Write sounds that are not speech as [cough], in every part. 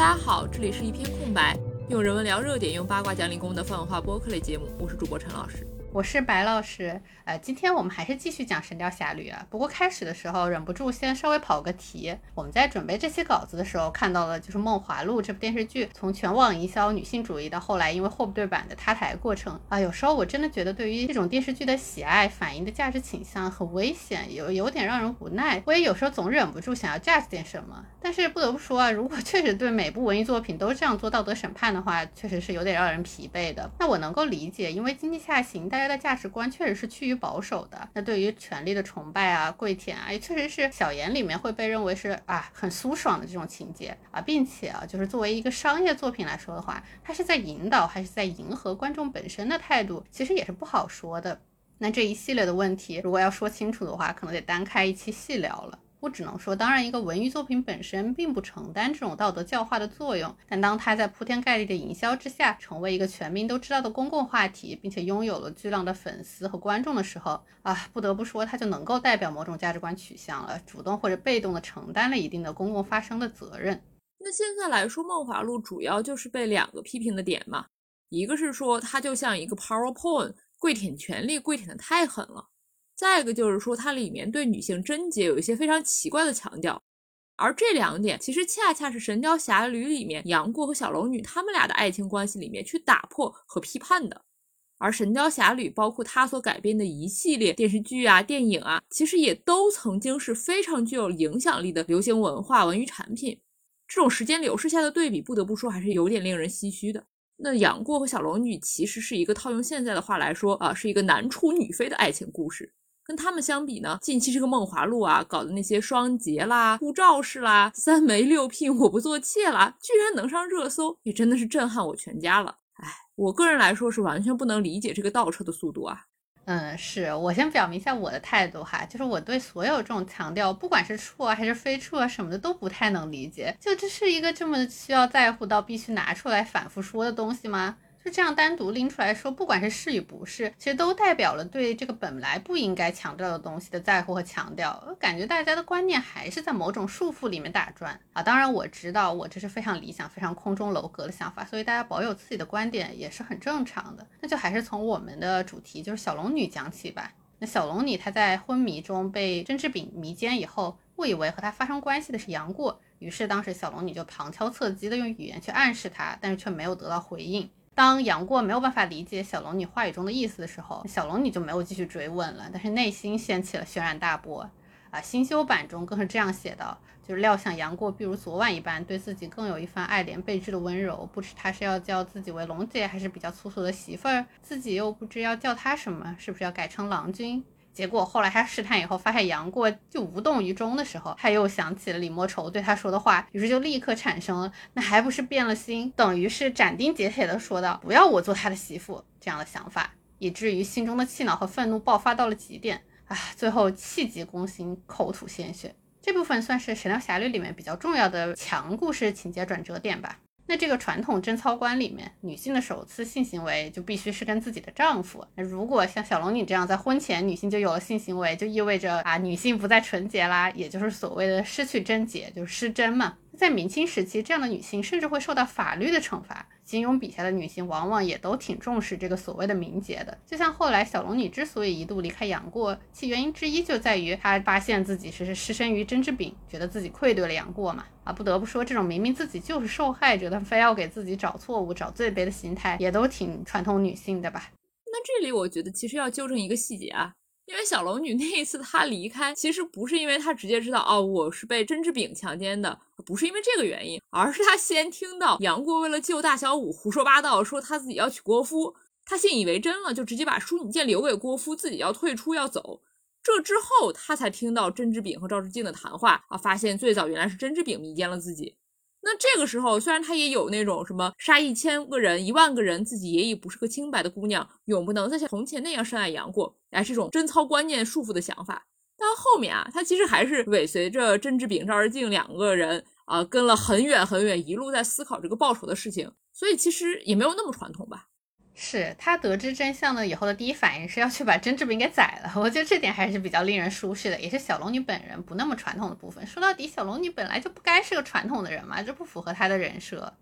大家好，这里是一篇空白，用人文聊热点，用八卦讲理工的泛文化播客类节目，我是主播陈老师。我是白老师，呃，今天我们还是继续讲《神雕侠侣》啊。不过开始的时候忍不住先稍微跑个题。我们在准备这期稿子的时候，看到了就是《梦华录》这部电视剧从全网营销女性主义到后来因为货不对版的塌台过程啊。有时候我真的觉得对于这种电视剧的喜爱反映的价值倾向很危险，有有点让人无奈。我也有时候总忍不住想要 judge 点什么，但是不得不说啊，如果确实对每部文艺作品都这样做道德审判的话，确实是有点让人疲惫的。那我能够理解，因为经济下行，大家的价值观确实是趋于保守的。那对于权力的崇拜啊、跪舔啊，也确实是小言里面会被认为是啊很舒爽的这种情节啊，并且啊，就是作为一个商业作品来说的话，它是在引导还是在迎合观众本身的态度，其实也是不好说的。那这一系列的问题，如果要说清楚的话，可能得单开一期细聊了。我只能说，当然，一个文艺作品本身并不承担这种道德教化的作用，但当它在铺天盖地的营销之下，成为一个全民都知道的公共话题，并且拥有了巨量的粉丝和观众的时候，啊，不得不说，它就能够代表某种价值观取向了，主动或者被动的承担了一定的公共发声的责任。那现在来说，《梦华录》主要就是被两个批评的点嘛，一个是说它就像一个 power porn，跪舔权力，跪舔的太狠了。再一个就是说，它里面对女性贞洁有一些非常奇怪的强调，而这两点其实恰恰是《神雕侠侣》里面杨过和小龙女他们俩的爱情关系里面去打破和批判的。而《神雕侠侣》包括它所改编的一系列电视剧啊、电影啊，其实也都曾经是非常具有影响力的流行文化文娱产品。这种时间流逝下的对比，不得不说还是有点令人唏嘘的。那杨过和小龙女其实是一个套用现在的话来说啊，是一个男出女飞的爱情故事。跟他们相比呢，近期这个《梦华录》啊，搞的那些双节啦、护照式啦、三媒六聘我不做妾啦，居然能上热搜，也真的是震撼我全家了。哎，我个人来说是完全不能理解这个倒车的速度啊。嗯，是我先表明一下我的态度哈，就是我对所有这种强调，不管是处啊还是非处啊什么的，都不太能理解。就这是一个这么需要在乎到必须拿出来反复说的东西吗？就这样单独拎出来说，不管是是与不是，其实都代表了对这个本来不应该强调的东西的在乎和强调。感觉大家的观念还是在某种束缚里面打转啊。当然我知道我这是非常理想、非常空中楼阁的想法，所以大家保有自己的观点也是很正常的。那就还是从我们的主题就是小龙女讲起吧。那小龙女她在昏迷中被甄志炳迷奸以后，误以为和她发生关系的是杨过，于是当时小龙女就旁敲侧击的用语言去暗示他，但是却没有得到回应。当杨过没有办法理解小龙女话语中的意思的时候，小龙女就没有继续追问了，但是内心掀起了轩然大波。啊，新修版中更是这样写道：就是料想杨过必如昨晚一般，对自己更有一番爱怜备至的温柔，不知他是要叫自己为龙姐，还是比较粗俗的媳妇儿，自己又不知要叫他什么，是不是要改成郎君？结果后来他试探以后，发现杨过就无动于衷的时候，他又想起了李莫愁对他说的话，于是就立刻产生了那还不是变了心，等于是斩钉截铁的说道不要我做他的媳妇这样的想法，以至于心中的气恼和愤怒爆发到了极点啊！最后气急攻心，口吐鲜血。这部分算是《神雕侠侣》里面比较重要的强故事情节转折点吧。那这个传统贞操观里面，女性的首次性行为就必须是跟自己的丈夫。那如果像小龙女这样，在婚前女性就有了性行为，就意味着啊，女性不再纯洁啦，也就是所谓的失去贞洁，就是失贞嘛。在明清时期，这样的女性甚至会受到法律的惩罚。金庸笔下的女性往往也都挺重视这个所谓的名节的。就像后来小龙女之所以一度离开杨过，其原因之一就在于她发现自己是失身于甄志炳，觉得自己愧对了杨过嘛。啊，不得不说，这种明明自己就是受害者，但非要给自己找错误、找罪卑的心态，也都挺传统女性的吧？那这里我觉得其实要纠正一个细节啊。因为小龙女那一次她离开，其实不是因为她直接知道哦我是被甄志炳强奸的，不是因为这个原因，而是她先听到杨过为了救大小五胡说八道，说他自己要娶郭芙，她信以为真了，就直接把淑女剑留给郭芙，自己要退出要走。这之后，她才听到甄志炳和赵志敬的谈话啊，发现最早原来是甄志炳迷奸了自己。那这个时候，虽然他也有那种什么杀一千个人、一万个人，自己也已不是个清白的姑娘，永不能再像从前那样深爱杨过，哎，这种贞操观念束缚的想法。但后面啊，他其实还是尾随着甄志炳、赵二敬两个人啊，跟了很远很远，一路在思考这个报仇的事情，所以其实也没有那么传统吧。是他得知真相了以后的第一反应是要去把甄志明给宰了，我觉得这点还是比较令人舒适的，也是小龙女本人不那么传统的部分。说到底，小龙女本来就不该是个传统的人嘛，这不符合她的人设。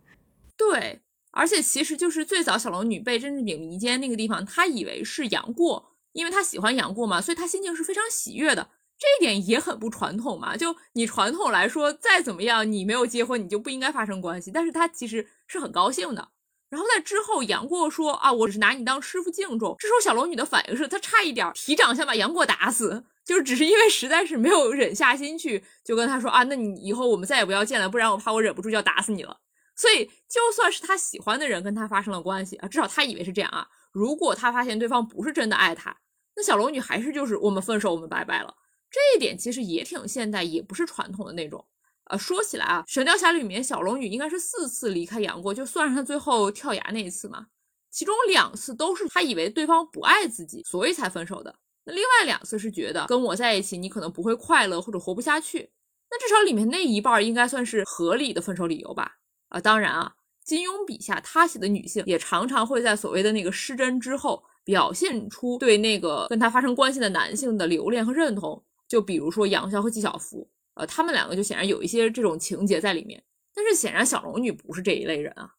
对，而且其实就是最早小龙女被甄志明迷奸那个地方，她以为是杨过，因为她喜欢杨过嘛，所以她心情是非常喜悦的。这一点也很不传统嘛，就你传统来说，再怎么样，你没有结婚，你就不应该发生关系，但是她其实是很高兴的。然后在之后，杨过说啊，我只是拿你当师傅敬重。这时候小龙女的反应是，她差一点提掌想把杨过打死，就是只是因为实在是没有忍下心去，就跟他说啊，那你以后我们再也不要见了，不然我怕我忍不住就要打死你了。所以就算是他喜欢的人跟他发生了关系啊，至少他以为是这样啊。如果他发现对方不是真的爱他，那小龙女还是就是我们分手，我们拜拜了。这一点其实也挺现代，也不是传统的那种。呃，说起来啊，《神雕侠侣》里面小龙女应该是四次离开杨过，就算是她最后跳崖那一次嘛，其中两次都是她以为对方不爱自己，所以才分手的。那另外两次是觉得跟我在一起你可能不会快乐或者活不下去。那至少里面那一半应该算是合理的分手理由吧？啊，当然啊，金庸笔下他写的女性也常常会在所谓的那个失真之后，表现出对那个跟他发生关系的男性的留恋和认同，就比如说杨逍和纪晓芙。呃，他们两个就显然有一些这种情节在里面，但是显然小龙女不是这一类人啊，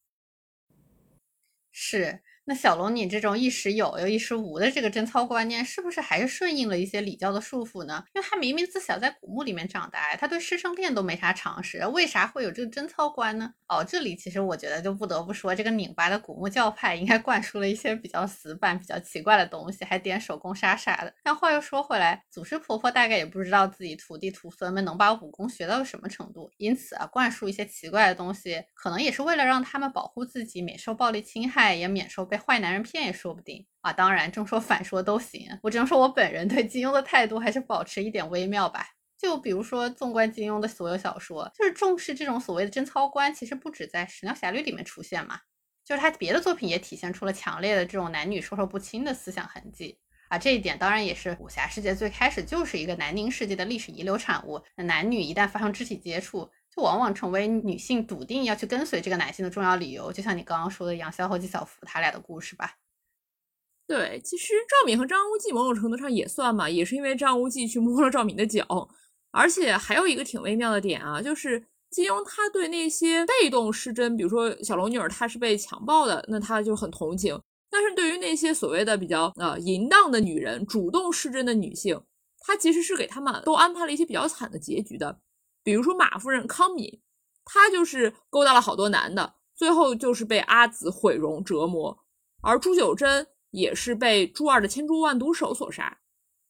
是。那小龙女这种一时有又一时无的这个贞操观念，是不是还是顺应了一些礼教的束缚呢？因为她明明自小在古墓里面长大，她对师生恋都没啥常识，为啥会有这个贞操观呢？哦，这里其实我觉得就不得不说，这个拧巴的古墓教派应该灌输了一些比较死板、比较奇怪的东西，还点手工杀啥的。但话又说回来，祖师婆婆大概也不知道自己徒弟徒孙们能把武功学到什么程度，因此啊，灌输一些奇怪的东西，可能也是为了让他们保护自己，免受暴力侵害，也免受被。坏男人骗也说不定啊！当然，正说反说都行。我只能说我本人对金庸的态度还是保持一点微妙吧。就比如说，纵观金庸的所有小说，就是重视这种所谓的贞操观，其实不止在《神雕侠侣》里面出现嘛，就是他别的作品也体现出了强烈的这种男女授受不亲的思想痕迹啊。这一点当然也是武侠世界最开始就是一个南宁世界的历史遗留产物。那男女一旦发生肢体接触，往往成为女性笃定要去跟随这个男性的重要理由，就像你刚刚说的杨逍和纪晓芙他俩的故事吧。对，其实赵敏和张无忌某种程度上也算嘛，也是因为张无忌去摸了赵敏的脚。而且还有一个挺微妙的点啊，就是金庸他对那些被动失贞，比如说小龙女儿她是被强暴的，那他就很同情；但是对于那些所谓的比较呃淫荡的女人，主动失贞的女性，他其实是给他们都安排了一些比较惨的结局的。比如说马夫人康敏，她就是勾搭了好多男的，最后就是被阿紫毁容折磨；而朱九真也是被朱二的千蛛万毒手所杀。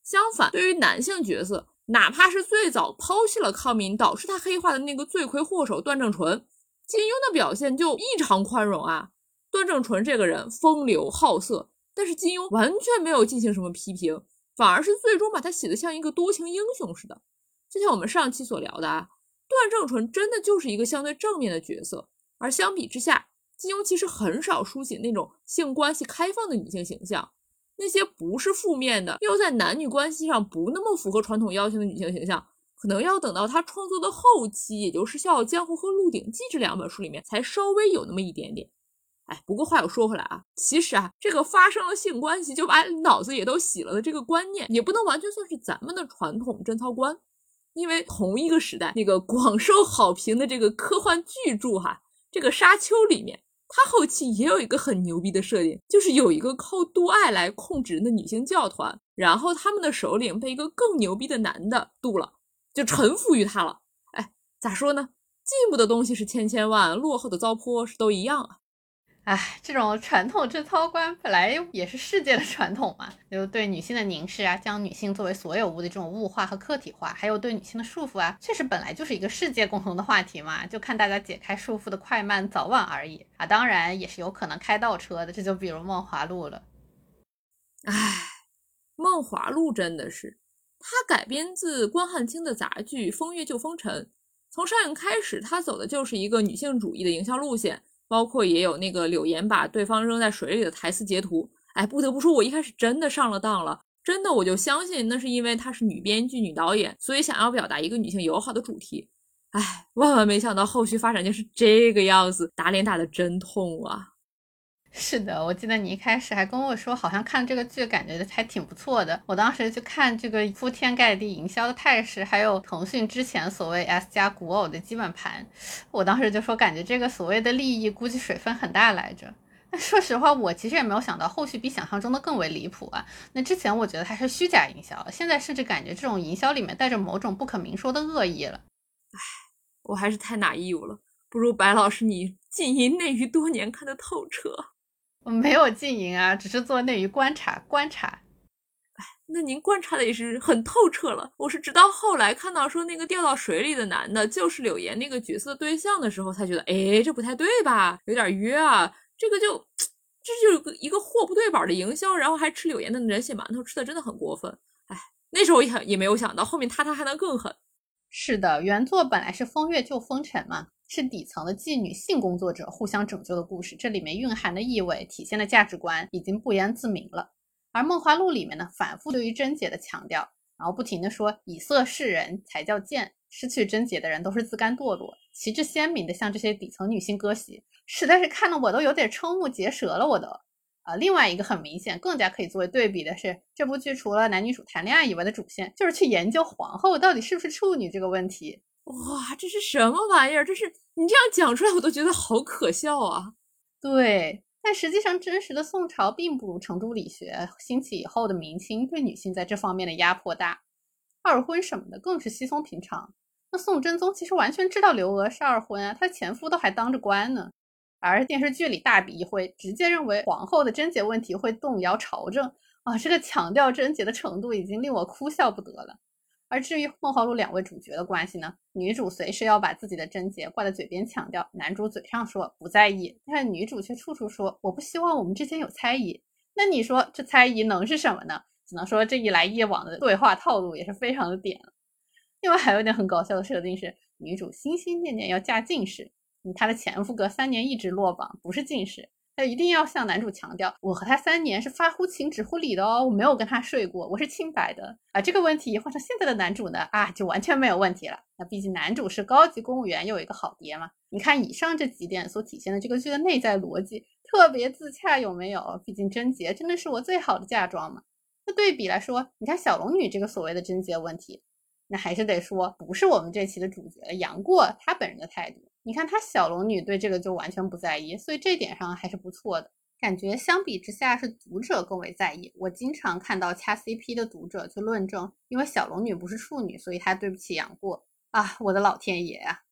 相反，对于男性角色，哪怕是最早抛弃了康敏，导致他黑化的那个罪魁祸首段正淳，金庸的表现就异常宽容啊。段正淳这个人风流好色，但是金庸完全没有进行什么批评，反而是最终把他写的像一个多情英雄似的。就像我们上期所聊的啊，段正淳真的就是一个相对正面的角色，而相比之下，金庸其实很少书写那种性关系开放的女性形象，那些不是负面的，又在男女关系上不那么符合传统要求的女性形象，可能要等到他创作的后期，也就是《笑傲江湖》和《鹿鼎记》这两本书里面，才稍微有那么一点点。哎，不过话又说回来啊，其实啊，这个发生了性关系就把脑子也都洗了的这个观念，也不能完全算是咱们的传统贞操观。因为同一个时代，那个广受好评的这个科幻巨著哈，这个《沙丘》里面，它后期也有一个很牛逼的设定，就是有一个靠度爱来控制人的女性教团，然后他们的首领被一个更牛逼的男的渡了，就臣服于他了。哎，咋说呢？进步的东西是千千万，落后的糟粕是都一样啊。哎，这种传统贞操观本来也是世界的传统嘛，就对女性的凝视啊，将女性作为所有物的这种物化和客体化，还有对女性的束缚啊，确实本来就是一个世界共同的话题嘛，就看大家解开束缚的快慢早晚而已啊。当然也是有可能开倒车的，这就比如《梦华录》了。哎，《梦华录》真的是，它改编自关汉卿的杂剧《风月救风尘》，从上映开始，它走的就是一个女性主义的营销路线。包括也有那个柳岩把对方扔在水里的台词截图，哎，不得不说，我一开始真的上了当了，真的我就相信那是因为她是女编剧、女导演，所以想要表达一个女性友好的主题。哎，万万没想到后续发展竟是这个样子，打脸打得真痛啊！是的，我记得你一开始还跟我说，好像看这个剧感觉还挺不错的。我当时就看这个铺天盖地营销的态势，还有腾讯之前所谓 S 加古偶的基本盘，我当时就说感觉这个所谓的利益估计水分很大来着。那 [laughs] 说实话，我其实也没有想到后续比想象中的更为离谱啊。那之前我觉得它是虚假营销，现在甚至感觉这种营销里面带着某种不可明说的恶意了。唉，我还是太拿义务了，不如白老师你浸淫内娱多年看得透彻。没有禁淫啊，只是做内娱观察观察。哎，那您观察的也是很透彻了。我是直到后来看到说那个掉到水里的男的就是柳岩那个角色对象的时候，才觉得，哎，这不太对吧？有点约啊。这个就，[tsk] 这就是一个货不对板的营销，然后还吃柳岩的人血馒头，吃的真的很过分。哎，那时候也也没有想到后面他他还能更狠。是的，原作本来是风月救风尘嘛。是底层的妓女性工作者互相拯救的故事，这里面蕴含的意味、体现的价值观已经不言自明了。而《梦华录》里面呢，反复对于贞洁的强调，然后不停的说以色示人才叫贱，失去贞洁的人都是自甘堕落。旗帜鲜明的向这些底层女性割席，实在是看得我都有点瞠目结舌了。我都啊，另外一个很明显、更加可以作为对比的是，这部剧除了男女主谈恋爱以外的主线，就是去研究皇后到底是不是处女这个问题。哇，这是什么玩意儿？这是你这样讲出来，我都觉得好可笑啊！对，但实际上，真实的宋朝并不如成都理学兴起以后的明清对女性在这方面的压迫大，二婚什么的更是稀松平常。那宋真宗其实完全知道刘娥是二婚啊，她前夫都还当着官呢。而电视剧里大笔一挥，直接认为皇后的贞洁问题会动摇朝政啊，这个强调贞洁的程度已经令我哭笑不得了。而至于《梦华录》两位主角的关系呢？女主随时要把自己的贞洁挂在嘴边强调，男主嘴上说不在意，但女主却处处说我不希望我们之间有猜疑。那你说这猜疑能是什么呢？只能说这一来一往的对话套路也是非常的点。另外还有一点很搞笑的设定是，女主心心念念要嫁进士，他的前夫隔三年一直落榜，不是进士。他一定要向男主强调，我和他三年是发乎情止乎礼的哦，我没有跟他睡过，我是清白的啊。这个问题换成现在的男主呢，啊，就完全没有问题了。那毕竟男主是高级公务员，又有一个好爹嘛。你看以上这几点所体现的这个剧的内在逻辑，特别自洽，有没有？毕竟贞洁真的是我最好的嫁妆嘛。那对比来说，你看小龙女这个所谓的贞洁问题，那还是得说不是我们这期的主角杨过他本人的态度。你看他小龙女对这个就完全不在意，所以这点上还是不错的。感觉相比之下是读者更为在意。我经常看到掐 CP 的读者去论证，因为小龙女不是处女，所以她对不起杨过啊！我的老天爷呀！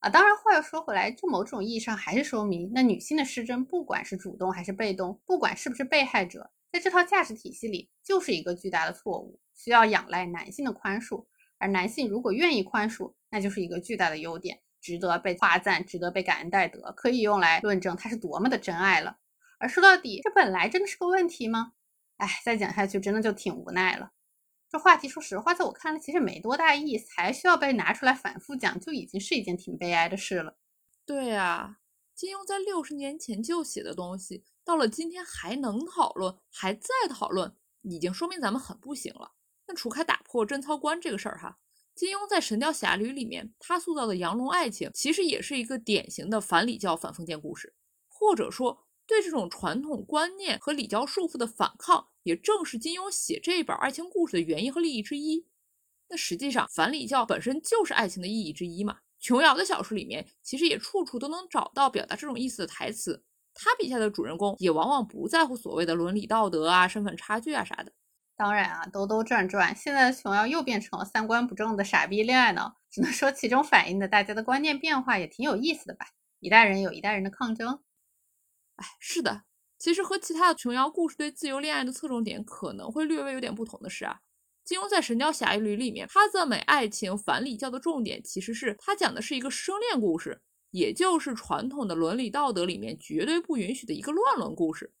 啊，当然话又说回来，就某种意义上还是说明，那女性的失贞，不管是主动还是被动，不管是不是被害者，在这套价值体系里，就是一个巨大的错误，需要仰赖男性的宽恕。而男性如果愿意宽恕，那就是一个巨大的优点。值得被夸赞，值得被感恩戴德，可以用来论证他是多么的真爱了。而说到底，这本来真的是个问题吗？哎，再讲下去真的就挺无奈了。这话题说实话，在我看来其实没多大意思，还需要被拿出来反复讲，就已经是一件挺悲哀的事了。对啊，金庸在六十年前就写的东西，到了今天还能讨论，还在讨论，已经说明咱们很不行了。那除开打破贞操观这个事儿哈。金庸在《神雕侠侣》里面，他塑造的杨龙爱情，其实也是一个典型的反礼教、反封建故事，或者说对这种传统观念和礼教束缚的反抗，也正是金庸写这本爱情故事的原因和利益之一。那实际上，反礼教本身就是爱情的意义之一嘛。琼瑶的小说里面，其实也处处都能找到表达这种意思的台词。他笔下的主人公也往往不在乎所谓的伦理道德啊、身份差距啊啥的。当然啊，兜兜转转，现在的琼瑶又变成了三观不正的傻逼恋爱脑，只能说其中反映的大家的观念变化也挺有意思的吧。一代人有一代人的抗争，哎，是的，其实和其他的琼瑶故事对自由恋爱的侧重点可能会略微有点不同的是啊，金庸在《神雕侠侣》里面，他赞美爱情反礼教的重点，其实是他讲的是一个生恋故事，也就是传统的伦理道德里面绝对不允许的一个乱伦故事。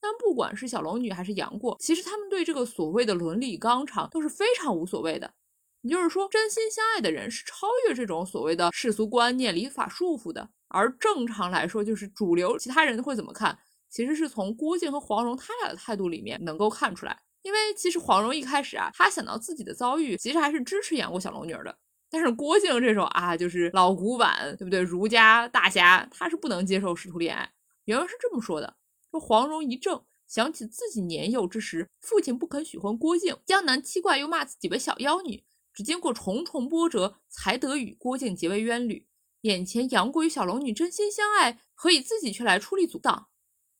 但不管是小龙女还是杨过，其实他们对这个所谓的伦理纲常都是非常无所谓的。也就是说，真心相爱的人是超越这种所谓的世俗观念、礼法束缚的。而正常来说，就是主流其他人会怎么看，其实是从郭靖和黄蓉他俩的态度里面能够看出来。因为其实黄蓉一开始啊，她想到自己的遭遇，其实还是支持杨过小龙女的。但是郭靖这种啊，就是老古板，对不对？儒家大侠，他是不能接受师徒恋爱。原文是这么说的。说黄蓉一怔，想起自己年幼之时，父亲不肯许婚郭靖，江南七怪又骂自己为小妖女，只经过重重波折，才得与郭靖结为冤侣。眼前杨过与小龙女真心相爱，何以自己却来出力阻挡？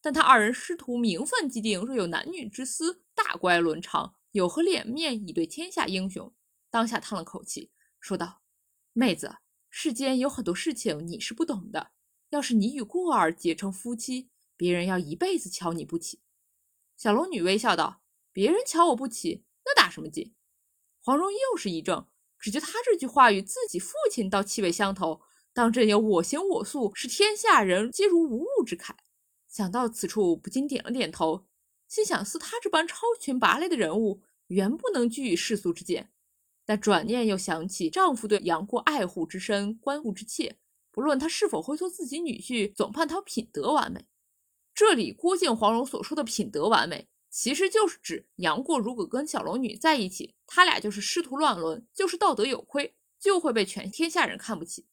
但他二人师徒名分既定，若有男女之私，大乖伦常，有何脸面以对天下英雄？当下叹了口气，说道：“妹子，世间有很多事情你是不懂的。要是你与过儿结成夫妻，别人要一辈子瞧你不起。”小龙女微笑道：“别人瞧我不起，那打什么紧？”黄蓉又是一怔，只觉他这句话与自己父亲倒气味相投。当真有我行我素，是天下人皆如无物之慨。想到此处，不禁点了点头，心想：似他这般超群拔类的人物，原不能居于世俗之间。但转念又想起丈夫对杨过爱护之深、关护之切，不论他是否会做自己女婿，总盼他品德完美。这里郭靖、黄蓉所说的品德完美，其实就是指杨过如果跟小龙女在一起，他俩就是师徒乱伦，就是道德有亏，就会被全天下人看不起。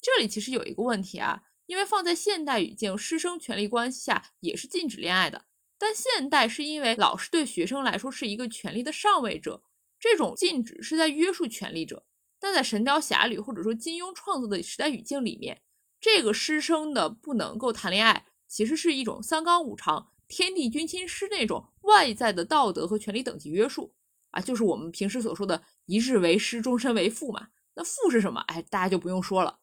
这里其实有一个问题啊，因为放在现代语境，师生权力关系下也是禁止恋爱的。但现代是因为老师对学生来说是一个权力的上位者，这种禁止是在约束权力者。但在《神雕侠侣》或者说金庸创作的时代语境里面，这个师生的不能够谈恋爱，其实是一种三纲五常、天地君亲师那种外在的道德和权力等级约束啊，就是我们平时所说的一日为师，终身为父嘛。那父是什么？哎，大家就不用说了。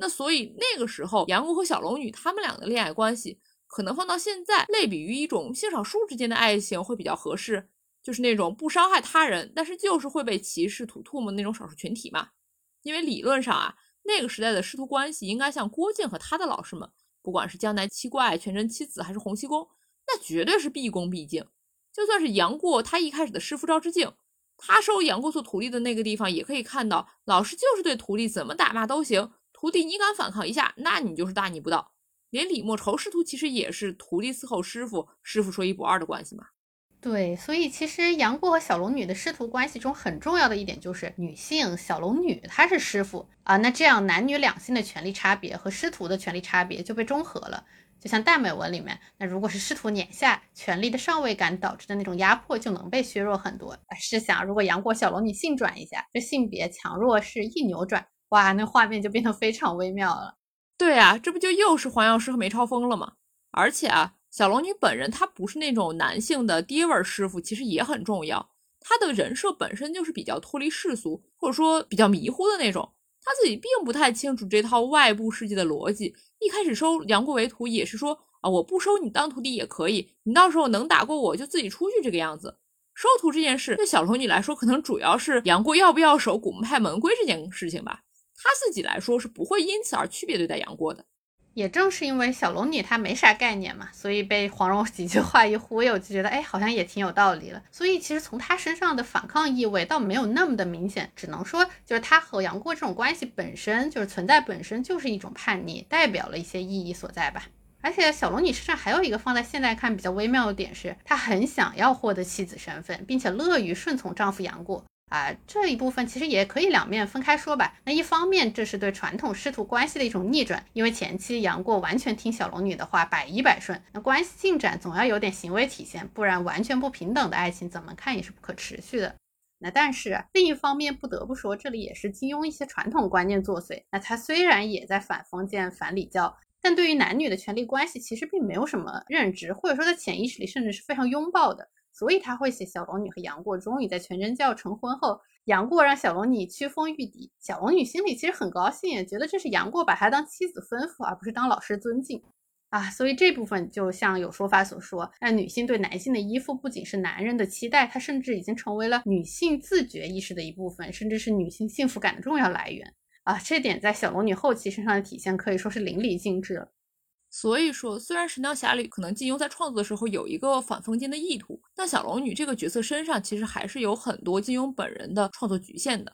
那所以那个时候，杨过和小龙女他们俩的恋爱关系，可能放到现在类比于一种性少数之间的爱情会比较合适，就是那种不伤害他人，但是就是会被歧视吐唾沫那种少数群体嘛。因为理论上啊，那个时代的师徒关系应该像郭靖和他的老师们，不管是江南七怪、全真七子还是洪七公，那绝对是毕恭毕敬。就算是杨过他一开始的师傅赵之敬，他收杨过做徒弟的那个地方，也可以看到老师就是对徒弟怎么打骂都行。徒弟，你敢反抗一下，那你就是大逆不道。连李莫愁师徒其实也是徒弟伺候师傅，师傅说一不二的关系嘛。对，所以其实杨过和小龙女的师徒关系中很重要的一点就是女性小龙女她是师傅啊，那这样男女两性的权利差别和师徒的权利差别就被中和了。就像耽美文里面，那如果是师徒碾下，权力的上位感导致的那种压迫就能被削弱很多。试想，如果杨过小龙女性转一下，这性别强弱势一扭转。哇，那画面就变得非常微妙了。对啊，这不就又是黄药师和梅超风了吗？而且啊，小龙女本人她不是那种男性的爹味师傅，其实也很重要。她的人设本身就是比较脱离世俗，或者说比较迷糊的那种。她自己并不太清楚这套外部世界的逻辑。一开始收杨过为徒也是说啊，我不收你当徒弟也可以，你到时候能打过我就自己出去这个样子。收徒这件事对小龙女来说，可能主要是杨过要不要守古墓派门规这件事情吧。他自己来说是不会因此而区别对待杨过的，也正是因为小龙女她没啥概念嘛，所以被黄蓉几句话一忽悠，就觉得哎，好像也挺有道理了。所以其实从她身上的反抗意味倒没有那么的明显，只能说就是她和杨过这种关系本身就是存在，本身就是一种叛逆，代表了一些意义所在吧。而且小龙女身上还有一个放在现在看比较微妙的点是，她很想要获得妻子身份，并且乐于顺从丈夫杨过。啊，这一部分其实也可以两面分开说吧。那一方面，这是对传统师徒关系的一种逆转，因为前期杨过完全听小龙女的话，百依百顺，那关系进展总要有点行为体现，不然完全不平等的爱情怎么看也是不可持续的。那但是另一方面，不得不说，这里也是金庸一些传统观念作祟。那他虽然也在反封建、反礼教，但对于男女的权利关系其实并没有什么认知，或者说在潜意识里甚至是非常拥抱的。所以他会写小龙女和杨过终于在全真教成婚后，杨过让小龙女屈峰御敌，小龙女心里其实很高兴，觉得这是杨过把她当妻子吩咐，而不是当老师尊敬啊。所以这部分就像有说法所说，那女性对男性的依附不仅是男人的期待，它甚至已经成为了女性自觉意识的一部分，甚至是女性幸福感的重要来源啊。这点在小龙女后期身上的体现可以说是淋漓尽致了。所以说，虽然《神雕侠侣》可能金庸在创作的时候有一个反封建的意图，但小龙女这个角色身上其实还是有很多金庸本人的创作局限的。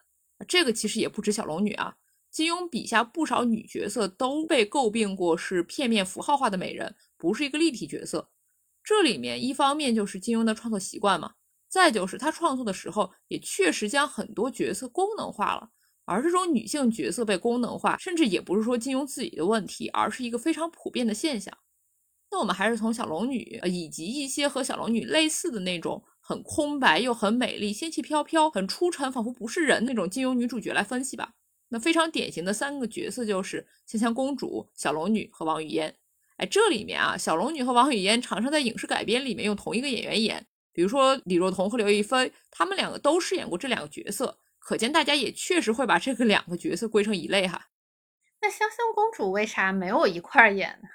这个其实也不止小龙女啊，金庸笔下不少女角色都被诟病过是片面符号化的美人，不是一个立体角色。这里面一方面就是金庸的创作习惯嘛，再就是他创作的时候也确实将很多角色功能化了。而这种女性角色被功能化，甚至也不是说金庸自己的问题，而是一个非常普遍的现象。那我们还是从小龙女以及一些和小龙女类似的那种很空白又很美丽、仙气飘飘、很出尘仿佛不是人那种金庸女主角来分析吧。那非常典型的三个角色就是香香公主、小龙女和王语嫣。哎，这里面啊，小龙女和王语嫣常常在影视改编里面用同一个演员演，比如说李若彤和刘亦菲，他们两个都饰演过这两个角色，可见大家也确实会把这个两个角色归成一类哈。那香香公主为啥没有一块演呢？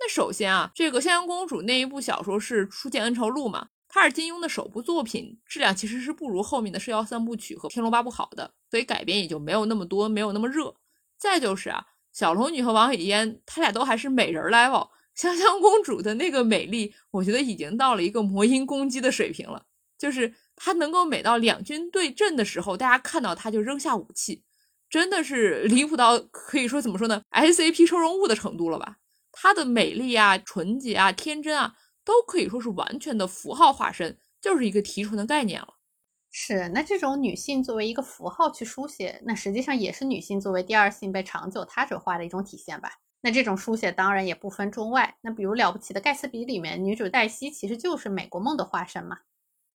那首先啊，这个香香公主那一部小说是《初见恩仇录》嘛，它是金庸的首部作品，质量其实是不如后面的《射雕三部曲》和《天龙八部》好的，所以改编也就没有那么多，没有那么热。再就是啊。小龙女和王语嫣，她俩都还是美人 level。香香公主的那个美丽，我觉得已经到了一个魔音攻击的水平了。就是她能够美到两军对阵的时候，大家看到她就扔下武器，真的是离谱到可以说怎么说呢？SAP 收容物的程度了吧？她的美丽啊、纯洁啊、天真啊，都可以说是完全的符号化身，就是一个提纯的概念了。是，那这种女性作为一个符号去书写，那实际上也是女性作为第二性被长久他者化的一种体现吧？那这种书写当然也不分中外。那比如《了不起的盖茨比》里面，女主黛西其实就是美国梦的化身嘛？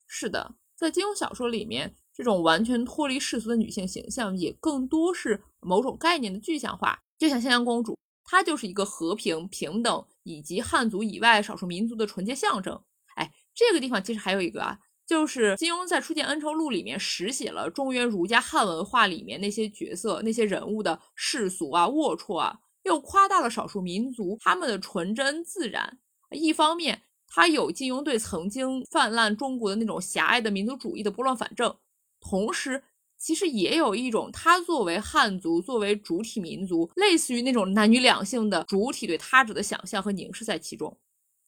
是的，在金庸小说里面，这种完全脱离世俗的女性形象，也更多是某种概念的具象化。就像香香公主，她就是一个和平、平等以及汉族以外少数民族的纯洁象征。哎，这个地方其实还有一个啊。就是金庸在《初见恩仇录》里面实写了中原儒家汉文化里面那些角色、那些人物的世俗啊、龌龊啊，又夸大了少数民族他们的纯真自然。一方面，他有金庸对曾经泛滥中国的那种狭隘的民族主义的拨乱反正；同时，其实也有一种他作为汉族、作为主体民族，类似于那种男女两性的主体对他者的想象和凝视在其中。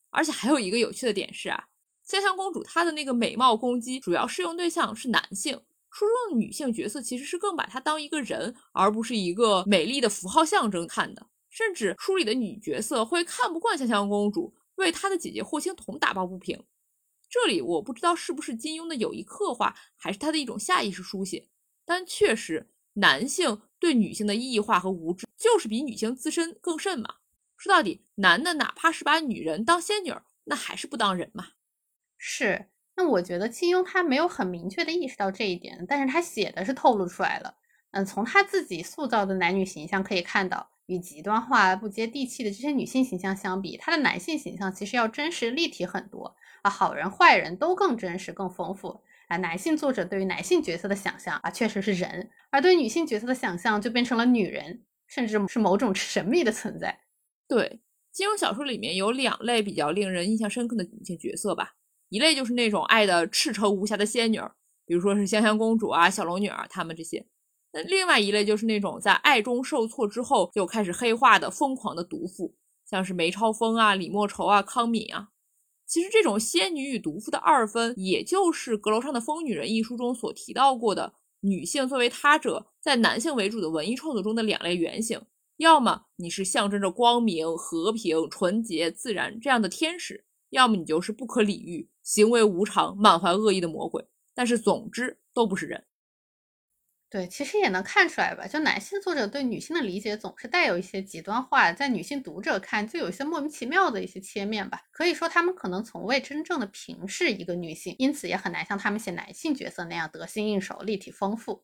而且还有一个有趣的点是啊。香香公主她的那个美貌攻击，主要适用对象是男性。书中的女性角色其实是更把她当一个人，而不是一个美丽的符号象征看的。甚至书里的女角色会看不惯香香公主，为他的姐姐霍青桐打抱不平。这里我不知道是不是金庸的有意刻画，还是他的一种下意识书写，但确实男性对女性的异化和无知，就是比女性自身更甚嘛。说到底，男的哪怕是把女人当仙女，那还是不当人嘛。是，那我觉得金庸他没有很明确的意识到这一点，但是他写的是透露出来了。嗯，从他自己塑造的男女形象可以看到，与极端化不接地气的这些女性形象相比，她的男性形象其实要真实立体很多啊，好人坏人都更真实更丰富啊。男性作者对于男性角色的想象啊，确实是人，而对女性角色的想象就变成了女人，甚至是某种神秘的存在。对，金庸小说里面有两类比较令人印象深刻的女性角色吧。一类就是那种爱的赤诚无瑕的仙女，比如说是香香公主啊、小龙女儿，她们这些。那另外一类就是那种在爱中受挫之后就开始黑化的疯狂的毒妇，像是梅超风啊、李莫愁啊、康敏啊。其实这种仙女与毒妇的二分，也就是《阁楼上的疯女人》一书中所提到过的女性作为他者，在男性为主的文艺创作中的两类原型：要么你是象征着光明、和平、纯洁、自然这样的天使。要么你就是不可理喻、行为无常、满怀恶意的魔鬼，但是总之都不是人。对，其实也能看出来吧，就男性作者对女性的理解总是带有一些极端化，在女性读者看就有一些莫名其妙的一些切面吧。可以说他们可能从未真正的平视一个女性，因此也很难像他们写男性角色那样得心应手、立体丰富。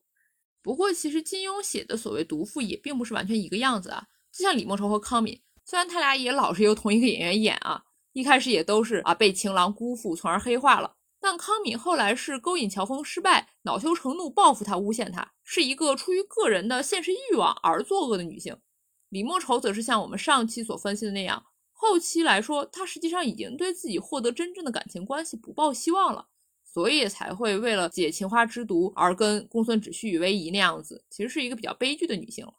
不过，其实金庸写的所谓毒妇也并不是完全一个样子啊，就像李莫愁和康敏，虽然他俩也老是由同一个演员演啊。一开始也都是啊被情郎辜负，从而黑化了。但康敏后来是勾引乔峰失败，恼羞成怒报复他，诬陷他是一个出于个人的现实欲望而作恶的女性。李莫愁则是像我们上期所分析的那样，后期来说，她实际上已经对自己获得真正的感情关系不抱希望了，所以才会为了解情花之毒而跟公孙止虚与委蛇那样子，其实是一个比较悲剧的女性了。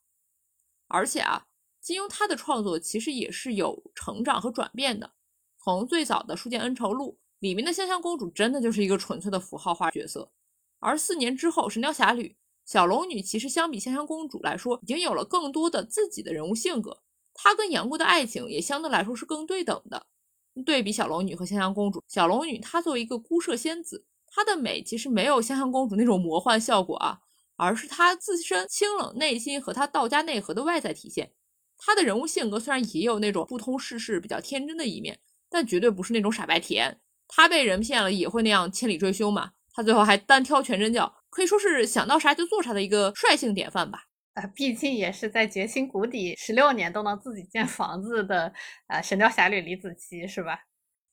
而且啊，金庸他的创作其实也是有成长和转变的。从最早的《书剑恩仇录》里面的香香公主，真的就是一个纯粹的符号化角色。而四年之后，《神雕侠侣》小龙女其实相比香香公主来说，已经有了更多的自己的人物性格。她跟杨过的爱情也相对来说是更对等的。对比小龙女和香香公主，小龙女她作为一个孤舍仙子，她的美其实没有香香公主那种魔幻效果啊，而是她自身清冷内心和她道家内核的外在体现。她的人物性格虽然也有那种不通世事、比较天真的一面，但绝对不是那种傻白甜。他被人骗了也会那样千里追凶嘛？他最后还单挑全真教，可以说是想到啥就做啥的一个率性典范吧。啊，毕竟也是在绝情谷底十六年都能自己建房子的，啊，《神雕侠侣》李子柒是吧？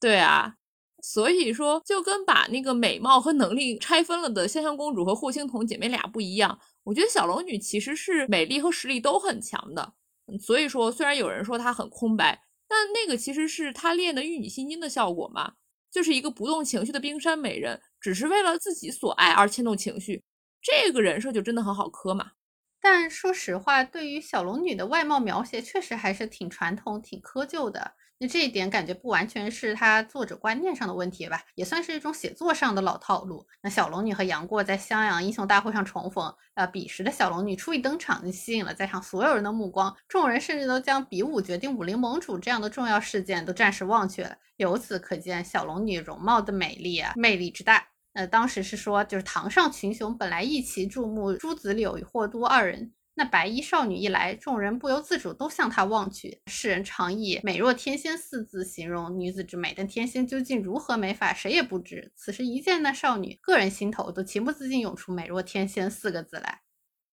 对啊，所以说就跟把那个美貌和能力拆分了的香香公主和霍青桐姐妹俩不一样。我觉得小龙女其实是美丽和实力都很强的。所以说，虽然有人说她很空白，但那个其实是她练的玉女心经的效果嘛，就是一个不动情绪的冰山美人，只是为了自己所爱而牵动情绪，这个人设就真的很好磕嘛。但说实话，对于小龙女的外貌描写，确实还是挺传统、挺窠臼的。那这一点感觉不完全是他作者观念上的问题吧，也算是一种写作上的老套路。那小龙女和杨过在襄阳英雄大会上重逢，呃，彼时的小龙女初一登场就吸引了在场所有人的目光，众人甚至都将比武决定武林盟主这样的重要事件都暂时忘却了。由此可见，小龙女容貌的美丽啊，魅力之大。那当时是说，就是堂上群雄本来一齐注目朱子柳与霍都二人。那白衣少女一来，众人不由自主都向她望去。世人常以“美若天仙”四字形容女子之美，但天仙究竟如何美法，谁也不知。此时一见那少女，个人心头都情不自禁涌出“美若天仙”四个字来。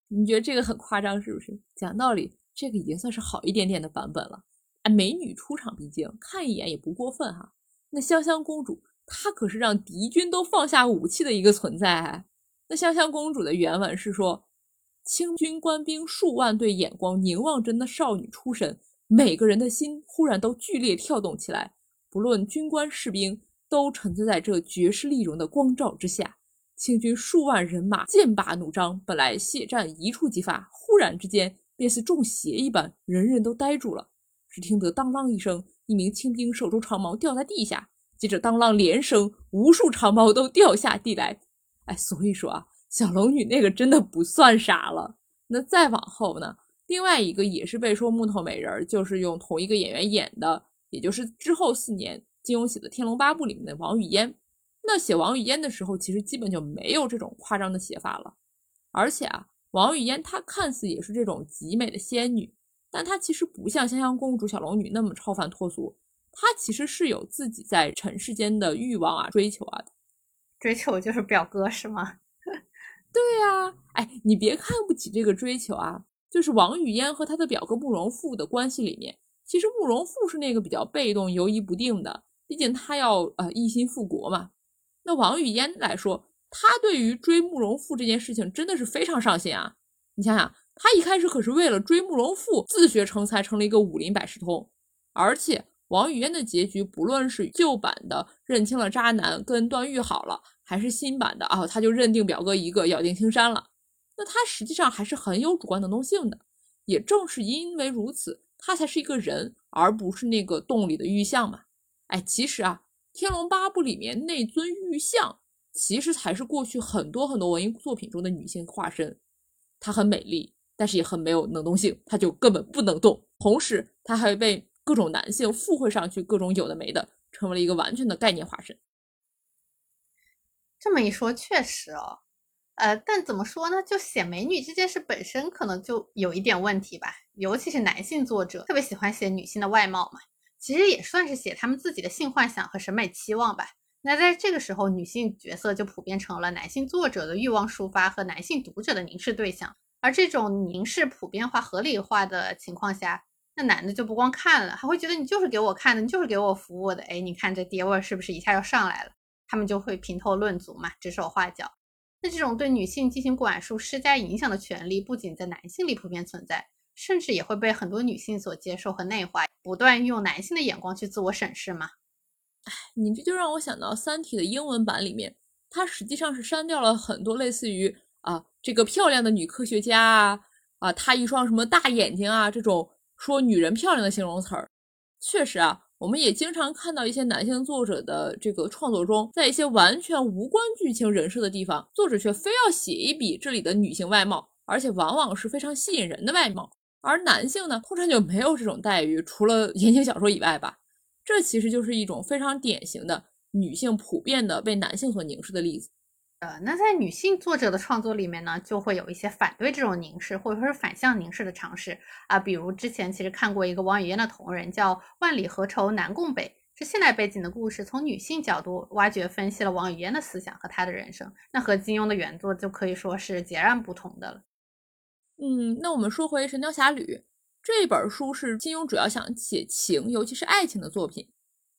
你觉得这个很夸张是不是？讲道理，这个已经算是好一点点的版本了。哎，美女出场毕竟，看一眼也不过分哈。那香香公主，她可是让敌军都放下武器的一个存在。那香香公主的原文是说。清军官兵数万对眼光凝望着那少女出神，每个人的心忽然都剧烈跳动起来。不论军官士兵，都沉醉在这绝世丽容的光照之下。清军数万人马剑拔弩张，本来血战一触即发，忽然之间便似中邪一般，人人都呆住了。只听得当啷一声，一名清兵手中长矛掉在地下，接着当啷连声，无数长矛都掉下地来。哎，所以说啊。小龙女那个真的不算啥了。那再往后呢？另外一个也是被说木头美人，就是用同一个演员演的，也就是之后四年金庸写的《天龙八部》里面的王语嫣。那写王语嫣的时候，其实基本就没有这种夸张的写法了。而且啊，王语嫣她看似也是这种极美的仙女，但她其实不像香香公主、小龙女那么超凡脱俗，她其实是有自己在尘世间的欲望啊、追求啊。追求就是表哥是吗？对呀，哎，你别看不起这个追求啊，就是王语嫣和她的表哥慕容复的关系里面，其实慕容复是那个比较被动、犹疑不定的，毕竟他要呃一心复国嘛。那王语嫣来说，他对于追慕容复这件事情真的是非常上心啊。你想想，他一开始可是为了追慕容复自学成才，成了一个武林百事通，而且王语嫣的结局，不论是旧版的认清了渣男，跟段誉好了。还是新版的啊，他就认定表哥一个，咬定青山了。那他实际上还是很有主观能动性的。也正是因为如此，他才是一个人，而不是那个洞里的玉像嘛。哎，其实啊，《天龙八部》里面那尊玉像，其实才是过去很多很多文艺作品中的女性化身。她很美丽，但是也很没有能动性，她就根本不能动。同时，她还被各种男性附会上去，各种有的没的，成为了一个完全的概念化身。这么一说，确实哦，呃，但怎么说呢？就写美女这件事本身，可能就有一点问题吧。尤其是男性作者特别喜欢写女性的外貌嘛，其实也算是写他们自己的性幻想和审美期望吧。那在这个时候，女性角色就普遍成了男性作者的欲望抒发和男性读者的凝视对象。而这种凝视普遍化、合理化的情况下，那男的就不光看了，还会觉得你就是给我看的，你就是给我服务的。哎，你看这爹味是不是一下要上来了？他们就会评头论足嘛，指手画脚。那这种对女性进行管束、施加影响的权利，不仅在男性里普遍存在，甚至也会被很多女性所接受和内化，不断用男性的眼光去自我审视嘛。哎，你这就让我想到《三体》的英文版里面，它实际上是删掉了很多类似于啊这个漂亮的女科学家啊啊她一双什么大眼睛啊这种说女人漂亮的形容词儿。确实啊。我们也经常看到一些男性作者的这个创作中，在一些完全无关剧情人设的地方，作者却非要写一笔这里的女性外貌，而且往往是非常吸引人的外貌。而男性呢，通常就没有这种待遇，除了言情小说以外吧。这其实就是一种非常典型的女性普遍的被男性所凝视的例子。呃，那在女性作者的创作里面呢，就会有一些反对这种凝视或者说是反向凝视的尝试啊，比如之前其实看过一个王语嫣的同人叫《万里何愁南共北》，是现代背景的故事，从女性角度挖掘分析了王语嫣的思想和她的人生，那和金庸的原作就可以说是截然不同的了。嗯，那我们说回《神雕侠侣》这本书，是金庸主要想写情，尤其是爱情的作品。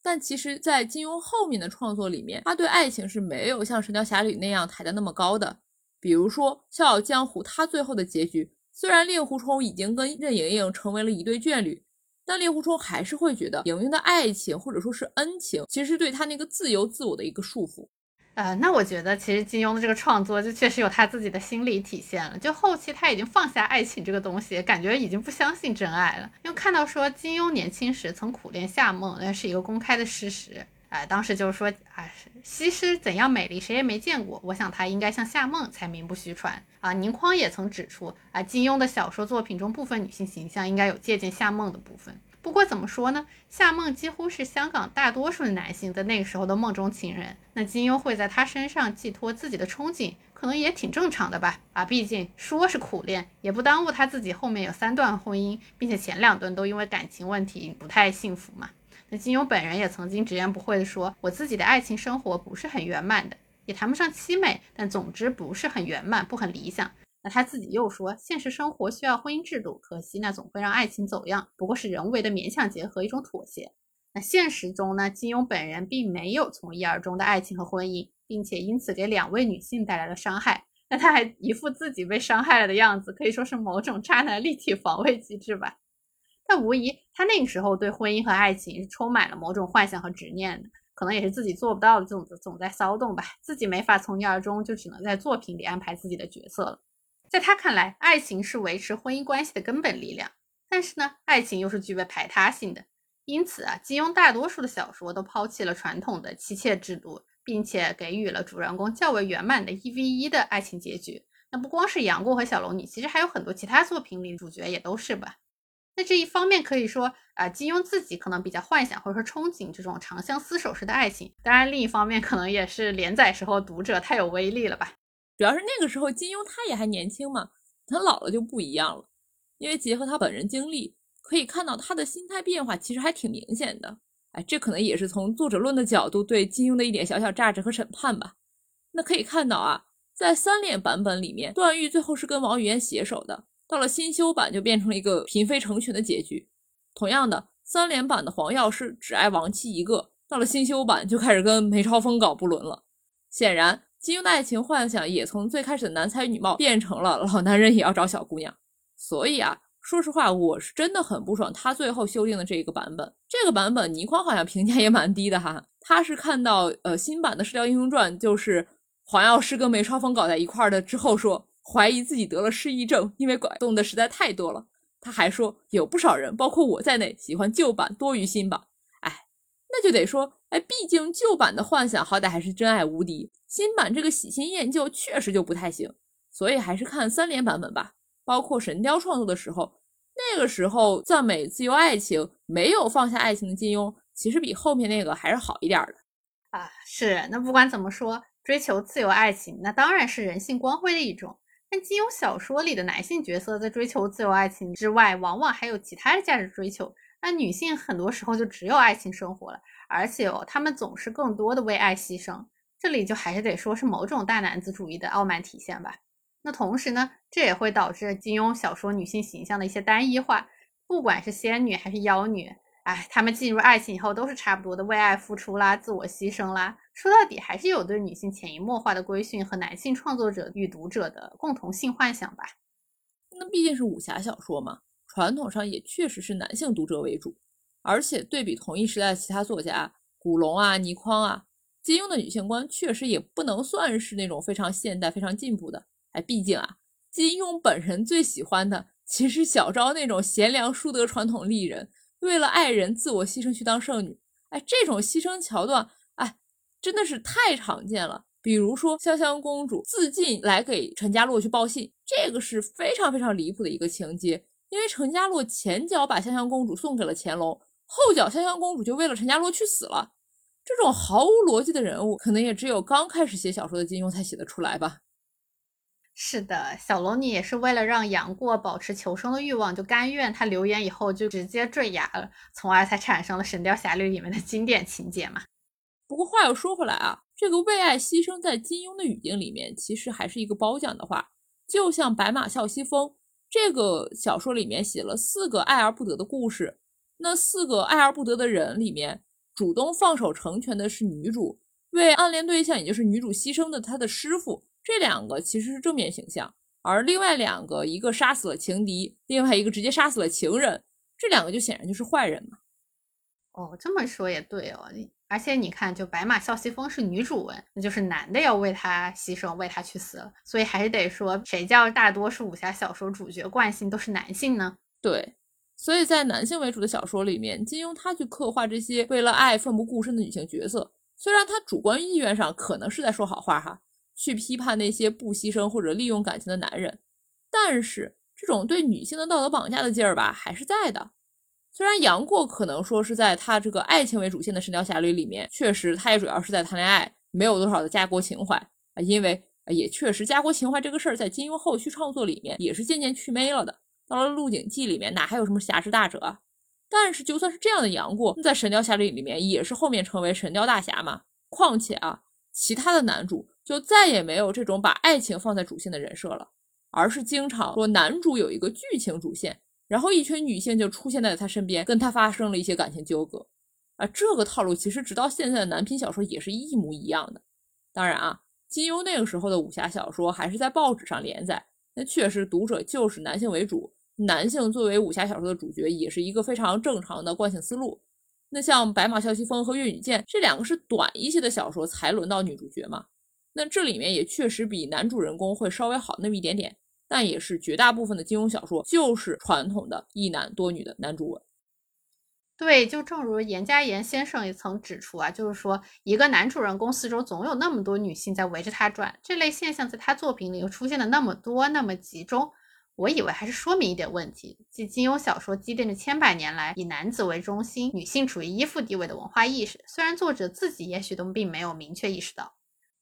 但其实，在金庸后面的创作里面，他对爱情是没有像《神雕侠侣》那样抬得那么高的。比如说《笑傲江湖》，他最后的结局，虽然令狐冲已经跟任盈盈成为了一对眷侣，但令狐冲还是会觉得盈盈的爱情或者说是恩情，其实对他那个自由自我的一个束缚。呃，那我觉得其实金庸的这个创作就确实有他自己的心理体现了。就后期他已经放下爱情这个东西，感觉已经不相信真爱了。因为看到说金庸年轻时曾苦恋夏梦，那是一个公开的事实。哎，当时就是说，哎，西施怎样美丽，谁也没见过。我想她应该像夏梦才名不虚传啊。宁匡也曾指出，啊，金庸的小说作品中部分女性形象应该有借鉴夏梦的部分。不过怎么说呢？夏梦几乎是香港大多数的男性在那个时候的梦中情人。那金庸会在他身上寄托自己的憧憬，可能也挺正常的吧？啊，毕竟说是苦恋，也不耽误他自己后面有三段婚姻，并且前两段都因为感情问题不太幸福嘛。那金庸本人也曾经直言不讳地说：“我自己的爱情生活不是很圆满的，也谈不上凄美，但总之不是很圆满，不很理想。”那他自己又说，现实生活需要婚姻制度，可惜那总会让爱情走样，不过是人为的勉强结合，一种妥协。那现实中呢，金庸本人并没有从一而终的爱情和婚姻，并且因此给两位女性带来了伤害。那他还一副自己被伤害了的样子，可以说是某种渣男立体防卫机制吧。但无疑，他那个时候对婚姻和爱情是充满了某种幻想和执念的，可能也是自己做不到的，总总在骚动吧，自己没法从一而终，就只能在作品里安排自己的角色了。在他看来，爱情是维持婚姻关系的根本力量。但是呢，爱情又是具备排他性的。因此啊，金庸大多数的小说都抛弃了传统的妻妾制度，并且给予了主人公较为圆满的一 v 一的爱情结局。那不光是杨过和小龙女，其实还有很多其他作品里主角也都是吧。那这一方面可以说啊，金庸自己可能比较幻想或者说憧憬这种长相厮守式的爱情。当然，另一方面可能也是连载时候读者太有威力了吧。主要是那个时候金庸他也还年轻嘛，他老了就不一样了。因为结合他本人经历，可以看到他的心态变化其实还挺明显的。哎，这可能也是从作者论的角度对金庸的一点小小榨汁和审判吧。那可以看到啊，在三连版本里面，段誉最后是跟王语嫣携手的，到了新修版就变成了一个嫔妃成群的结局。同样的，三连版的黄药师只爱王妻一个，到了新修版就开始跟梅超风搞不伦了。显然。金庸的爱情幻想也从最开始的男才女貌变成了老男人也要找小姑娘，所以啊，说实话，我是真的很不爽他最后修订的这一个版本。这个版本倪匡好像评价也蛮低的哈，他是看到呃新版的《射雕英雄传》就是黄药师跟梅超风搞在一块儿的之后，说怀疑自己得了失忆症，因为拐动的实在太多了。他还说有不少人，包括我在内，喜欢旧版多于新版。哎，那就得说，哎，毕竟旧版的幻想好歹还是真爱无敌。新版这个喜新厌旧确实就不太行，所以还是看三连版本吧。包括神雕创作的时候，那个时候赞美自由爱情，没有放下爱情的金庸，其实比后面那个还是好一点的啊。是，那不管怎么说，追求自由爱情，那当然是人性光辉的一种。但金庸小说里的男性角色在追求自由爱情之外，往往还有其他的价值追求。那女性很多时候就只有爱情生活了，而且哦，她们总是更多的为爱牺牲。这里就还是得说是某种大男子主义的傲慢体现吧。那同时呢，这也会导致金庸小说女性形象的一些单一化。不管是仙女还是妖女，哎，她们进入爱情以后都是差不多的为爱付出啦、自我牺牲啦。说到底，还是有对女性潜移默化的规训和男性创作者与读者的共同性幻想吧。那毕竟是武侠小说嘛，传统上也确实是男性读者为主。而且对比同一时代的其他作家，古龙啊、倪匡啊。金庸的女性观确实也不能算是那种非常现代、非常进步的。哎，毕竟啊，金庸本人最喜欢的其实小昭那种贤良淑德传统丽人，为了爱人自我牺牲去当圣女。哎，这种牺牲桥段，哎，真的是太常见了。比如说香香公主自尽来给陈家洛去报信，这个是非常非常离谱的一个情节。因为陈家洛前脚把香香公主送给了乾隆，后脚香香公主就为了陈家洛去死了。这种毫无逻辑的人物，可能也只有刚开始写小说的金庸才写得出来吧。是的，小龙女也是为了让杨过保持求生的欲望，就甘愿他留言以后就直接坠崖了，从而才产生了《神雕侠侣》里面的经典情节嘛。不过话又说回来啊，这个为爱牺牲在金庸的语境里面，其实还是一个褒奖的话。就像《白马啸西风》这个小说里面写了四个爱而不得的故事，那四个爱而不得的人里面，主动放手成全的是女主，为暗恋对象也就是女主牺牲的她的师傅。这两个其实是正面形象，而另外两个，一个杀死了情敌，另外一个直接杀死了情人，这两个就显然就是坏人嘛。哦，这么说也对哦。而且你看，就白马啸西风是女主文，那就是男的要为她牺牲，为她去死了。所以还是得说，谁叫大多数武侠小说主角惯性都是男性呢？对，所以在男性为主的小说里面，金庸他去刻画这些为了爱奋不顾身的女性角色，虽然他主观意愿上可能是在说好话哈。去批判那些不牺牲或者利用感情的男人，但是这种对女性的道德绑架的劲儿吧，还是在的。虽然杨过可能说是在他这个爱情为主线的《神雕侠侣》里面，确实他也主要是在谈恋爱，没有多少的家国情怀啊。因为也确实家国情怀这个事儿，在金庸后续创作里面也是渐渐去没了的。到了《鹿鼎记》里面，哪还有什么侠之大者啊？但是就算是这样的杨过，在《神雕侠侣》里面也是后面成为神雕大侠嘛。况且啊，其他的男主。就再也没有这种把爱情放在主线的人设了，而是经常说男主有一个剧情主线，然后一群女性就出现在他身边，跟他发生了一些感情纠葛。啊，这个套路其实直到现在的男频小说也是一模一样的。当然啊，金庸那个时候的武侠小说还是在报纸上连载，那确实读者就是男性为主，男性作为武侠小说的主角也是一个非常正常的惯性思路。那像《白马啸西风》和《岳女剑》这两个是短一些的小说，才轮到女主角嘛。那这里面也确实比男主人公会稍微好那么一点点，但也是绝大部分的金庸小说就是传统的一男多女的男主文。对，就正如严家言先生也曾指出啊，就是说一个男主人公四周总有那么多女性在围着他转，这类现象在他作品里又出现的那么多那么集中，我以为还是说明一点问题，即金庸小说积淀着千百年来以男子为中心、女性处于依附地位的文化意识，虽然作者自己也许都并没有明确意识到。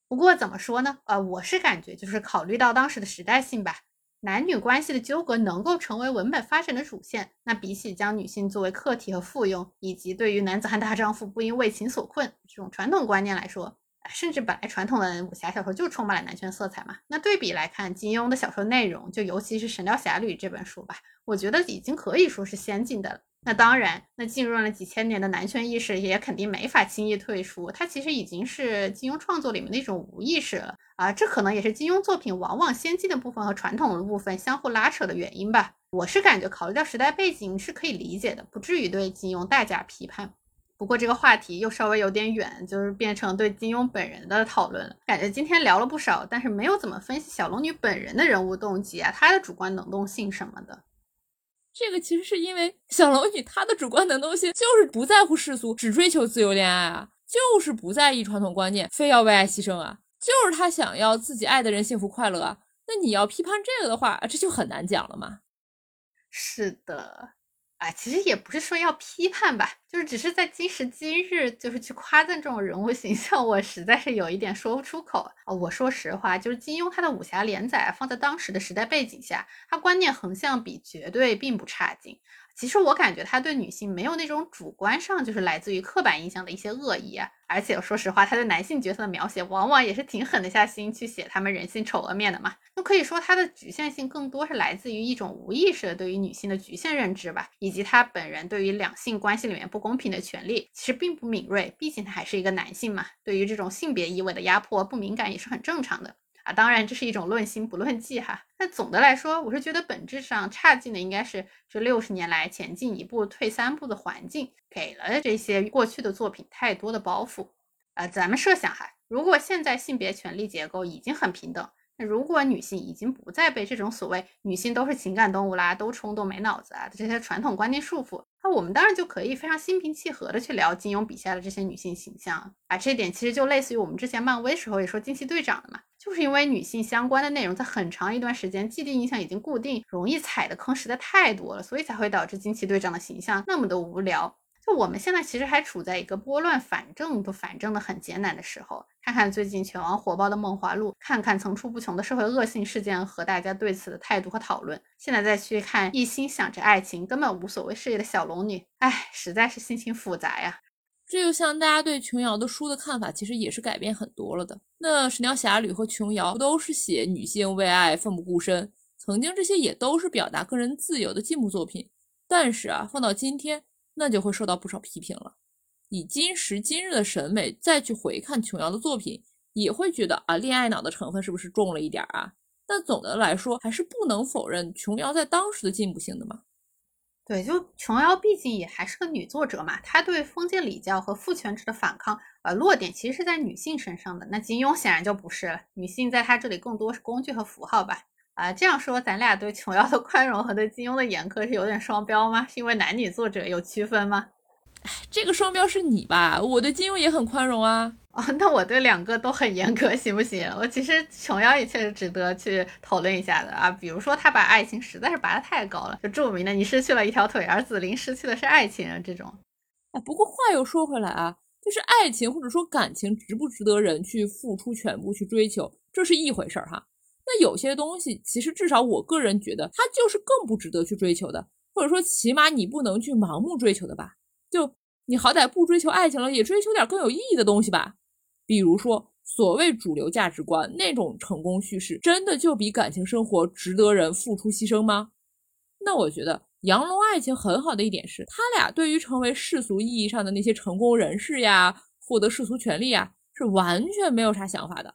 不过怎么说呢？呃，我是感觉就是考虑到当时的时代性吧，男女关系的纠葛能够成为文本发展的主线，那比起将女性作为客体和附庸，以及对于男子汉大丈夫不因为情所困这种传统观念来说，甚至本来传统的武侠小说就充满了男权色彩嘛。那对比来看，金庸的小说内容，就尤其是《神雕侠侣》这本书吧，我觉得已经可以说是先进的了。那当然，那浸润了几千年的男权意识也肯定没法轻易退出，它其实已经是金庸创作里面的一种无意识了啊！这可能也是金庸作品往往先进的部分和传统的部分相互拉扯的原因吧。我是感觉考虑到时代背景是可以理解的，不至于对金庸大加批判。不过这个话题又稍微有点远，就是变成对金庸本人的讨论了。感觉今天聊了不少，但是没有怎么分析小龙女本人的人物动机啊，她的主观能动性什么的。这个其实是因为小龙女她的主观能动性就是不在乎世俗，只追求自由恋爱啊，就是不在意传统观念，非要为爱牺牲啊，就是她想要自己爱的人幸福快乐啊。那你要批判这个的话，这就很难讲了嘛。是的。啊，其实也不是说要批判吧，就是只是在今时今日，就是去夸赞这种人物形象，我实在是有一点说不出口啊。我说实话，就是金庸他的武侠连载放在当时的时代背景下，他观念横向比绝对并不差劲。其实我感觉他对女性没有那种主观上就是来自于刻板印象的一些恶意啊，而且说实话，他对男性角色的描写往往也是挺狠得下心去写他们人性丑恶面的嘛。那可以说他的局限性更多是来自于一种无意识的对于女性的局限认知吧，以及他本人对于两性关系里面不公平的权利其实并不敏锐，毕竟他还是一个男性嘛，对于这种性别意味的压迫不敏感也是很正常的。啊，当然这是一种论心不论迹哈。那总的来说，我是觉得本质上差劲的应该是这六十年来前进一步退三步的环境，给了这些过去的作品太多的包袱。啊，咱们设想哈，如果现在性别权利结构已经很平等。那如果女性已经不再被这种所谓女性都是情感动物啦，都冲动没脑子啊的这些传统观念束缚，那我们当然就可以非常心平气和的去聊金庸笔下的这些女性形象啊。这一点其实就类似于我们之前漫威时候也说惊奇队长的嘛，就是因为女性相关的内容在很长一段时间既定印象已经固定，容易踩的坑实在太多了，所以才会导致惊奇队长的形象那么的无聊。就我们现在其实还处在一个拨乱反正都反正的很艰难的时候。看看最近全网火爆的《梦华录》，看看层出不穷的社会恶性事件和大家对此的态度和讨论，现在再去看一心想着爱情、根本无所谓事业的小龙女，唉，实在是心情复杂呀。这就像大家对琼瑶的书的看法，其实也是改变很多了的。那《神雕侠侣》和琼瑶不都是写女性为爱奋不顾身？曾经这些也都是表达个人自由的进步作品，但是啊，放到今天，那就会受到不少批评了。以今时今日的审美再去回看琼瑶的作品，也会觉得啊，恋爱脑的成分是不是重了一点啊？但总的来说，还是不能否认琼瑶在当时的进步性的嘛。对，就琼瑶毕竟也还是个女作者嘛，她对封建礼教和父权制的反抗，呃，落点其实是在女性身上的。那金庸显然就不是了，女性在她这里更多是工具和符号吧？啊，这样说，咱俩对琼瑶的宽容和对金庸的严苛是有点双标吗？是因为男女作者有区分吗？这个双标是你吧？我对金庸也很宽容啊。哦，那我对两个都很严格，行不行？我其实琼瑶也确实值得去讨论一下的啊。比如说，他把爱情实在是拔得太高了，就著名的“你失去了一条腿，而紫菱失去的是爱情”这种。哎，不过话又说回来啊，就是爱情或者说感情值不值得人去付出全部去追求，这是一回事儿哈。那有些东西，其实至少我个人觉得，它就是更不值得去追求的，或者说起码你不能去盲目追求的吧。就你好歹不追求爱情了，也追求点更有意义的东西吧。比如说，所谓主流价值观那种成功叙事，真的就比感情生活值得人付出牺牲吗？那我觉得杨龙爱情很好的一点是，他俩对于成为世俗意义上的那些成功人士呀，获得世俗权利啊，是完全没有啥想法的。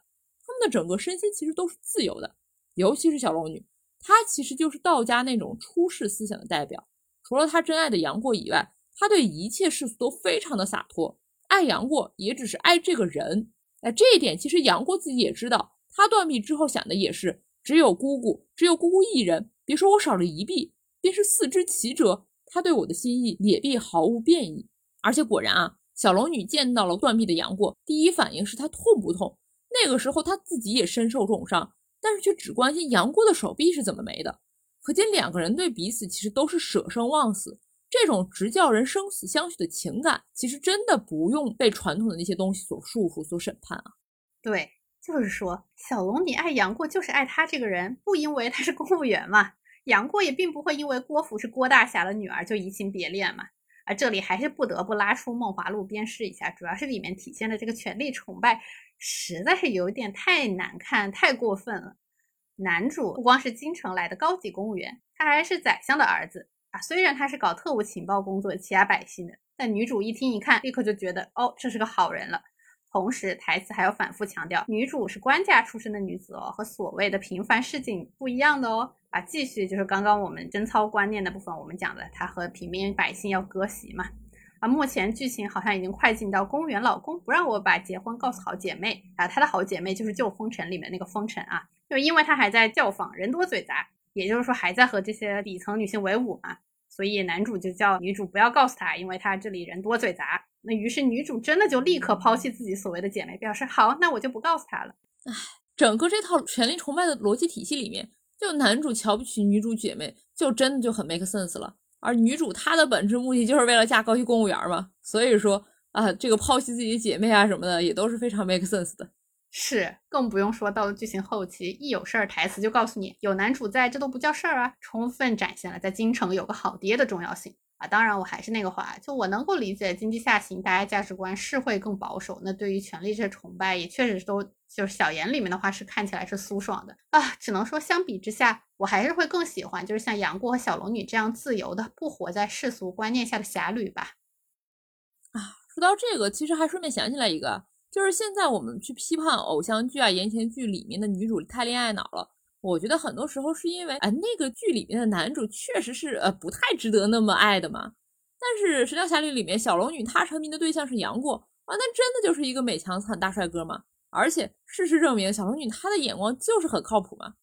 那整个身心其实都是自由的，尤其是小龙女，她其实就是道家那种出世思想的代表。除了她真爱的杨过以外。她对一切世俗都非常的洒脱，爱杨过也只是爱这个人。哎，这一点其实杨过自己也知道。他断臂之后想的也是，只有姑姑，只有姑姑一人。别说我少了一臂，便是四肢齐折，他对我的心意也必毫无变异。而且果然啊，小龙女见到了断臂的杨过，第一反应是他痛不痛？那个时候他自己也身受重伤，但是却只关心杨过的手臂是怎么没的。可见两个人对彼此其实都是舍生忘死。这种直叫人生死相许的情感，其实真的不用被传统的那些东西所束缚、所审判啊。对，就是说，小龙你爱杨过，就是爱他这个人，不因为他是公务员嘛。杨过也并不会因为郭芙是郭大侠的女儿就移情别恋嘛。啊，这里还是不得不拉出《梦华录》鞭尸一下，主要是里面体现的这个权力崇拜，实在是有点太难看、太过分了。男主不光是京城来的高级公务员，他还是宰相的儿子。啊，虽然他是搞特务情报工作欺压百姓的，但女主一听一看，立刻就觉得哦，这是个好人了。同时，台词还要反复强调，女主是官家出身的女子哦，和所谓的平凡市井不一样的哦。啊，继续就是刚刚我们贞操观念的部分，我们讲的她和平民百姓要割席嘛。啊，目前剧情好像已经快进到公务员老公不让我把结婚告诉好姐妹啊，他的好姐妹就是旧风尘里面那个风尘啊，就因为他还在教坊，人多嘴杂。也就是说，还在和这些底层女性为伍嘛，所以男主就叫女主不要告诉他，因为他这里人多嘴杂。那于是女主真的就立刻抛弃自己所谓的姐妹，表示好，那我就不告诉他了。唉，整个这套权力崇拜的逻辑体系里面，就男主瞧不起女主姐妹，就真的就很 make sense 了。而女主她的本质目的就是为了嫁高级公务员嘛，所以说啊，这个抛弃自己的姐妹啊什么的，也都是非常 make sense 的。是，更不用说到了剧情后期，一有事儿，台词就告诉你有男主在，这都不叫事儿啊，充分展现了在京城有个好爹的重要性啊。当然，我还是那个话，就我能够理解经济下行，大家价值观是会更保守，那对于权力这些崇拜，也确实都就是小言里面的话是看起来是舒爽的啊。只能说相比之下，我还是会更喜欢就是像杨过和小龙女这样自由的，不活在世俗观念下的侠侣吧。啊，说到这个，其实还顺便想起来一个。就是现在我们去批判偶像剧啊、言情剧里面的女主太恋爱脑了，我觉得很多时候是因为，哎，那个剧里面的男主确实是呃不太值得那么爱的嘛。但是《神雕侠侣》里面小龙女她成名的对象是杨过啊，那真的就是一个美强惨大帅哥嘛。而且事实证明，小龙女她的眼光就是很靠谱嘛。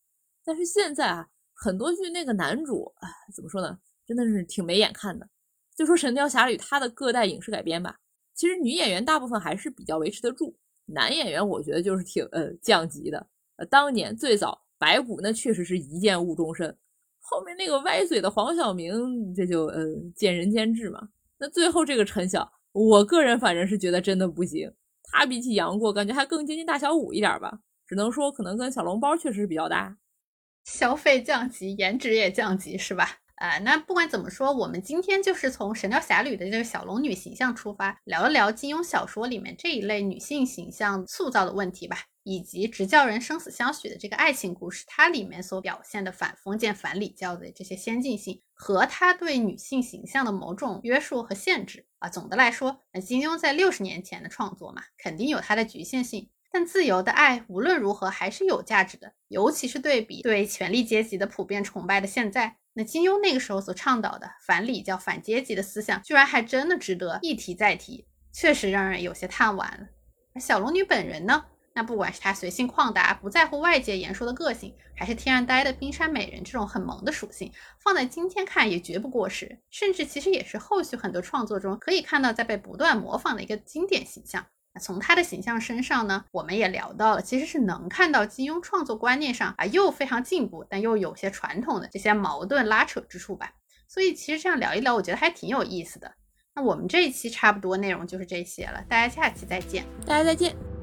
但是现在啊，很多剧那个男主，哎，怎么说呢，真的是挺没眼看的。就说《神雕侠侣》它的各代影视改编吧。其实女演员大部分还是比较维持得住，男演员我觉得就是挺呃降级的。呃，当年最早白骨那确实是一见误终身，后面那个歪嘴的黄晓明这就呃见仁见智嘛。那最后这个陈晓，我个人反正是觉得真的不行。他比起杨过，感觉还更接近大小五一点吧。只能说可能跟小笼包确实是比较搭。消费降级，颜值也降级，是吧？啊，那不管怎么说，我们今天就是从《神雕侠侣》的这个小龙女形象出发，聊一聊金庸小说里面这一类女性形象塑造的问题吧，以及直教人生死相许的这个爱情故事，它里面所表现的反封建、反礼教的这些先进性，和它对女性形象的某种约束和限制啊。总的来说，那金庸在六十年前的创作嘛，肯定有它的局限性。但自由的爱无论如何还是有价值的，尤其是对比对权力阶级的普遍崇拜的现在。那金庸那个时候所倡导的反礼教、反阶级的思想，居然还真的值得一提再提，确实让人有些叹惋了。而小龙女本人呢？那不管是他随性旷达、不在乎外界言说的个性，还是天然呆的冰山美人这种很萌的属性，放在今天看也绝不过时，甚至其实也是后续很多创作中可以看到在被不断模仿的一个经典形象。从他的形象身上呢，我们也聊到了，其实是能看到金庸创作观念上啊，又非常进步，但又有些传统的这些矛盾拉扯之处吧。所以其实这样聊一聊，我觉得还挺有意思的。那我们这一期差不多内容就是这些了，大家下期再见，大家再见。